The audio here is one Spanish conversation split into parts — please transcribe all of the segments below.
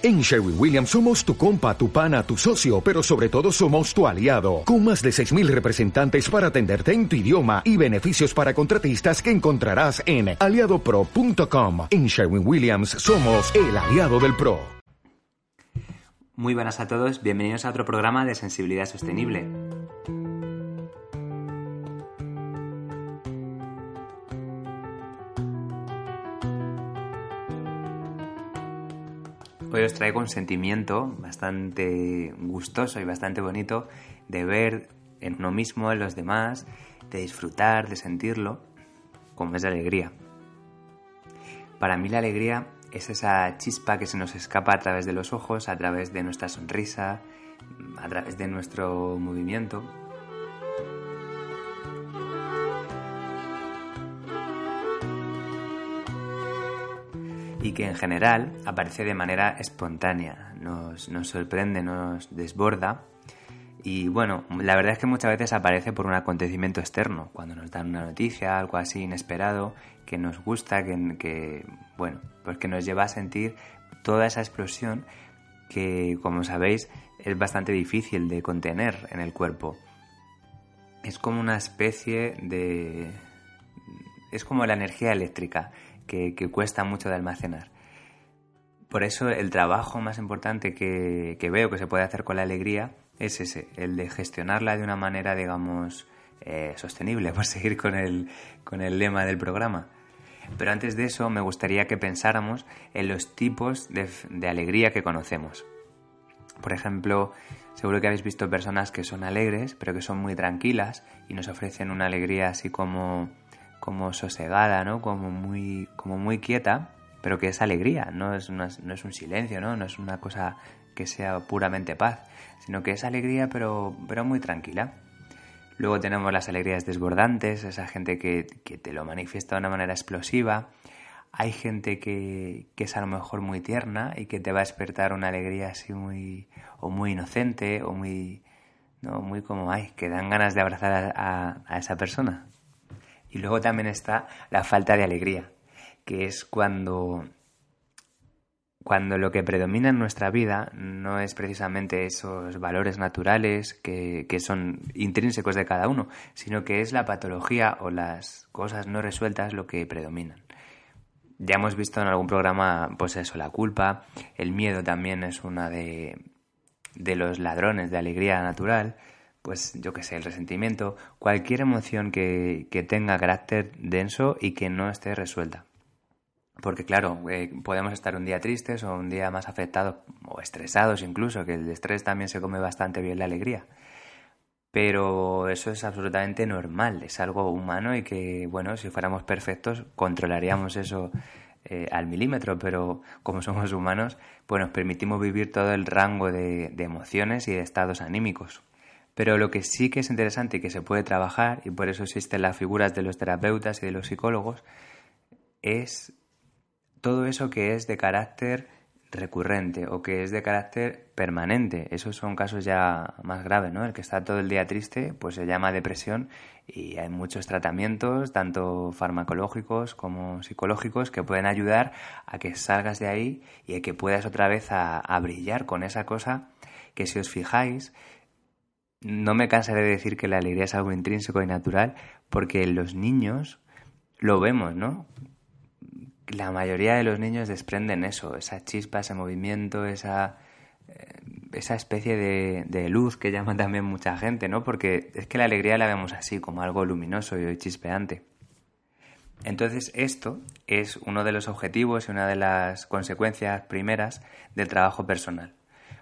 En Sherwin Williams somos tu compa, tu pana, tu socio, pero sobre todo somos tu aliado, con más de 6.000 representantes para atenderte en tu idioma y beneficios para contratistas que encontrarás en aliadopro.com. En Sherwin Williams somos el aliado del PRO. Muy buenas a todos, bienvenidos a otro programa de Sensibilidad Sostenible. Os traigo un sentimiento bastante gustoso y bastante bonito de ver en uno mismo, en los demás, de disfrutar, de sentirlo, como es la alegría. Para mí la alegría es esa chispa que se nos escapa a través de los ojos, a través de nuestra sonrisa, a través de nuestro movimiento. Y que en general aparece de manera espontánea, nos, sorprende, nos desborda y bueno, la verdad es que muchas veces aparece por un acontecimiento externo, cuando nos dan una noticia, algo así inesperado, que nos gusta, que, que, bueno, pues que nos lleva a sentir toda esa explosión que, como sabéis, es bastante difícil de contener en el cuerpo. Es como una especie de... es como la energía eléctrica que, cuesta mucho de almacenar. Por eso el trabajo más importante que, veo que se puede hacer con la alegría es ese, el de gestionarla de una manera, digamos, eh, sostenible, por seguir con el, con el lema del programa. Pero antes de eso me gustaría que pensáramos en los tipos de, de alegría que conocemos. Por ejemplo, seguro que habéis visto personas que son alegres, pero que son muy tranquilas y nos ofrecen una alegría así como como sosegada, ¿no? Como muy, como muy quieta, pero que es alegría, no es, no es un silencio, ¿no? No es una cosa que sea puramente paz, sino que es alegría pero, pero muy tranquila. Luego tenemos las alegrías desbordantes, esa gente que, que te lo manifiesta de una manera explosiva. Hay gente que, que, es a lo mejor muy tierna y que te va a despertar una alegría así muy, o muy inocente, o muy, no, muy como, ay, que dan ganas de abrazar a, a esa persona. Y luego también está la falta de alegría, que es cuando, cuando lo que predomina en nuestra vida no es precisamente esos valores naturales que, que son intrínsecos de cada uno, sino que es la patología o las cosas no resueltas lo que predominan. Ya hemos visto en algún programa, pues eso, la culpa, el miedo también es una de, de los ladrones de alegría natural, pues yo qué sé, el resentimiento, cualquier emoción que, tenga carácter denso y que no esté resuelta. Porque claro, eh, podemos estar un día tristes o un día más afectados o estresados incluso, que el estrés también se come bastante bien la alegría. Pero eso es absolutamente normal, es algo humano y que, bueno, si fuéramos perfectos controlaríamos eso eh, al milímetro, pero como somos humanos, pues nos permitimos vivir todo el rango de emociones y de estados anímicos. Pero lo que sí que es interesante y que se puede trabajar, y por eso existen las figuras de los terapeutas y de los psicólogos, es todo eso que es de carácter recurrente o que es de carácter permanente. Esos son casos ya más graves, ¿no? El que está todo el día triste, pues se llama depresión y hay muchos tratamientos, tanto farmacológicos como psicológicos, que pueden ayudar a que salgas de ahí y a que puedas otra vez a, brillar con esa cosa que si os fijáis no me cansaré de decir que la alegría es algo intrínseco y natural, porque los niños lo vemos, ¿no? La mayoría de los niños desprenden eso, esa chispa, ese movimiento, esa, eh, esa especie de, de, luz que llama también mucha gente, ¿no? Porque es que la alegría la vemos así, como algo luminoso y chispeante. Entonces, esto es uno de los objetivos y una de las consecuencias primeras del trabajo personal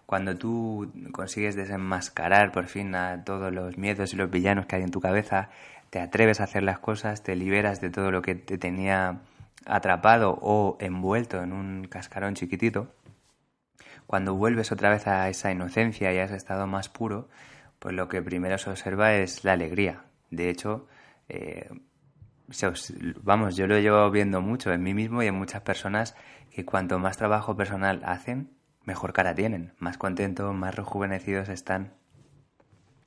cuando tú consigues desenmascarar por fin a todos los miedos y los villanos que hay en tu cabeza, te atreves a hacer las cosas, te liberas de todo lo que te tenía atrapado o envuelto en un cascarón chiquitito, cuando vuelves otra vez a esa inocencia y a ese estado más puro, pues lo que primero se observa es la alegría. De hecho, eh, vamos, yo lo llevo viendo mucho en mí mismo y en muchas personas que cuanto más trabajo personal hacen, mejor cara tienen, más contentos, más rejuvenecidos están.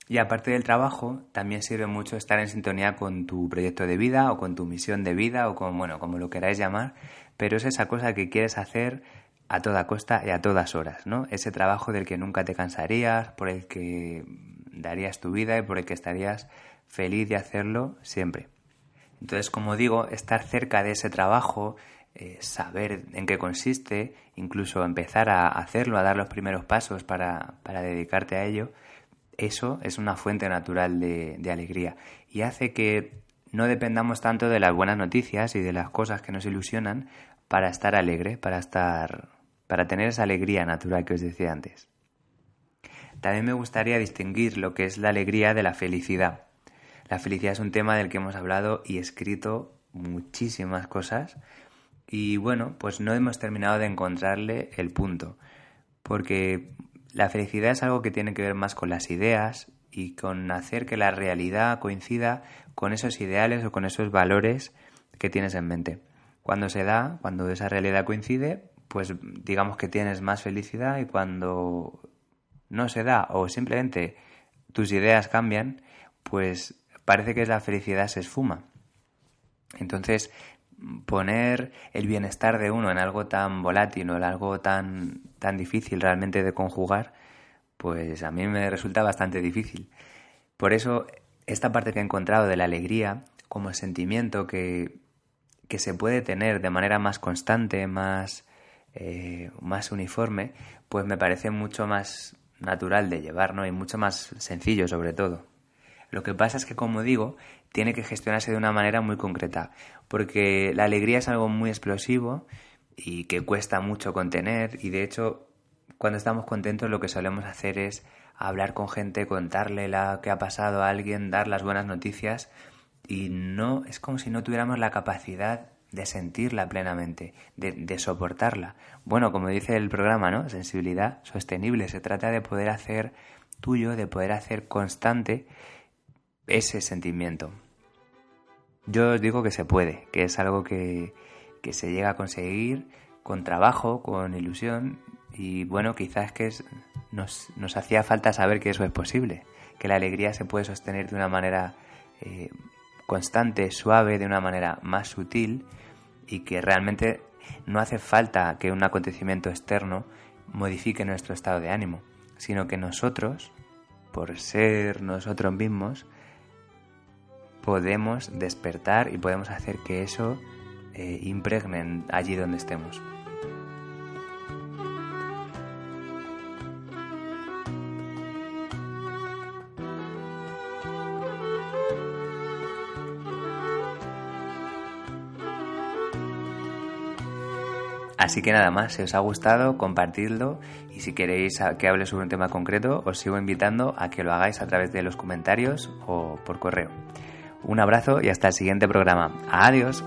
Y aparte del trabajo, también sirve mucho estar en sintonía con tu proyecto de vida o con tu misión de vida o con, bueno, como lo queráis llamar, pero es esa cosa que quieres hacer a toda costa y a todas horas, ¿no? Ese trabajo del que nunca te cansarías, por el que darías tu vida y por el que estarías feliz de hacerlo siempre. Entonces, como digo, estar cerca de ese trabajo, eh, saber en qué consiste, incluso empezar a hacerlo, a dar los primeros pasos para, dedicarte a ello, eso es una fuente natural de, de alegría y hace que no dependamos tanto de las buenas noticias y de las cosas que nos ilusionan para estar alegre, para estar para tener esa alegría natural que os decía antes. También me gustaría distinguir lo que es la alegría de la felicidad. La felicidad es un tema del que hemos hablado y escrito muchísimas cosas y bueno, pues no hemos terminado de encontrarle el punto, porque la felicidad es algo que tiene que ver más con las ideas y con hacer que la realidad coincida con esos ideales o con esos valores que tienes en mente. Cuando se da, cuando esa realidad coincide, pues digamos que tienes más felicidad y cuando no se da o simplemente tus ideas cambian, pues parece que la felicidad se esfuma. Entonces, poner el bienestar de uno en algo tan volátil o en algo tan, tan difícil realmente de conjugar, pues a mí me resulta bastante difícil. Por eso, esta parte que he encontrado de la alegría como sentimiento que, que se puede tener de manera más constante, más, eh, más uniforme, pues me parece mucho más natural de llevar, ¿no? Y mucho más sencillo sobre todo. Lo que pasa es que, como digo, tiene que gestionarse de una manera muy concreta, porque la alegría es algo muy explosivo y que cuesta mucho contener y de hecho cuando estamos contentos lo que solemos hacer es hablar con gente, contarle lo que ha pasado a alguien, dar las buenas noticias y no es como si no tuviéramos la capacidad de sentirla plenamente, de, soportarla. Bueno, como dice el programa, ¿no? Sensibilidad sostenible. Se trata de poder hacer tuyo, de poder hacer constante ese sentimiento. Yo os digo que se puede, que es algo que, que se llega a conseguir con trabajo, con ilusión y bueno, quizás que nos, nos, hacía falta saber que eso es posible, que la alegría se puede sostener de una manera eh, constante, suave, de una manera más sutil y que realmente no hace falta que un acontecimiento externo modifique nuestro estado de ánimo, sino que nosotros, por ser nosotros mismos, podemos despertar y podemos hacer que eso eh, impregne allí donde estemos. Así que nada más, si os ha gustado, compartidlo y si queréis que hable sobre un tema concreto, os sigo invitando a que lo hagáis a través de los comentarios o por correo. Un abrazo y hasta el siguiente programa. Adiós.